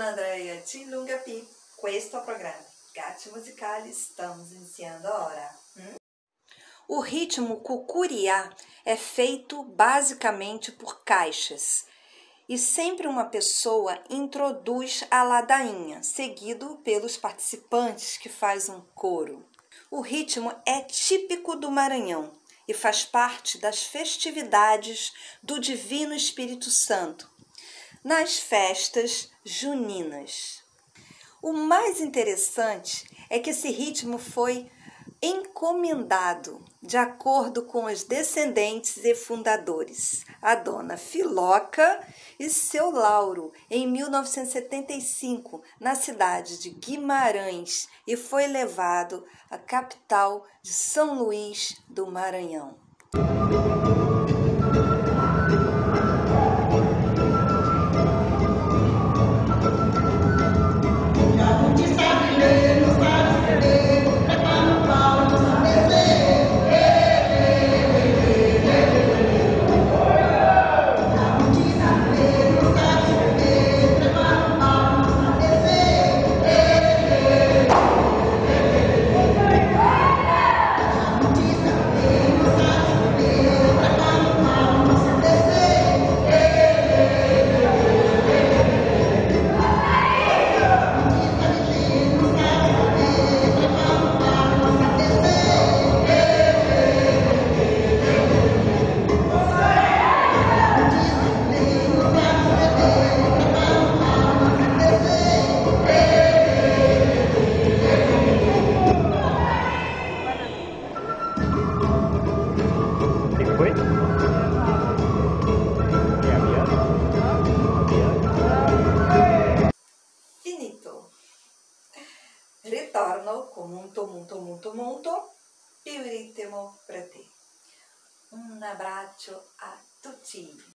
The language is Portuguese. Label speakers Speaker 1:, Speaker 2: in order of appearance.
Speaker 1: Andrea Tilungapi. Questo programma Gatti Musicali estamos iniciando ora. Hum?
Speaker 2: O ritmo cucuriá é feito basicamente por caixas e sempre uma pessoa introduz a ladainha, seguido pelos participantes que faz um coro. O ritmo é típico do Maranhão e faz parte das festividades do Divino Espírito Santo, nas festas juninas. O mais interessante é que esse ritmo foi encomendado de acordo com os descendentes e fundadores, a dona Filoca e seu Lauro, em 1975, na cidade de Guimarães, e foi levado à capital de São Luís do Maranhão.
Speaker 1: Ritorno molto molto molto molto più ritmo per te. Un abbraccio a tutti.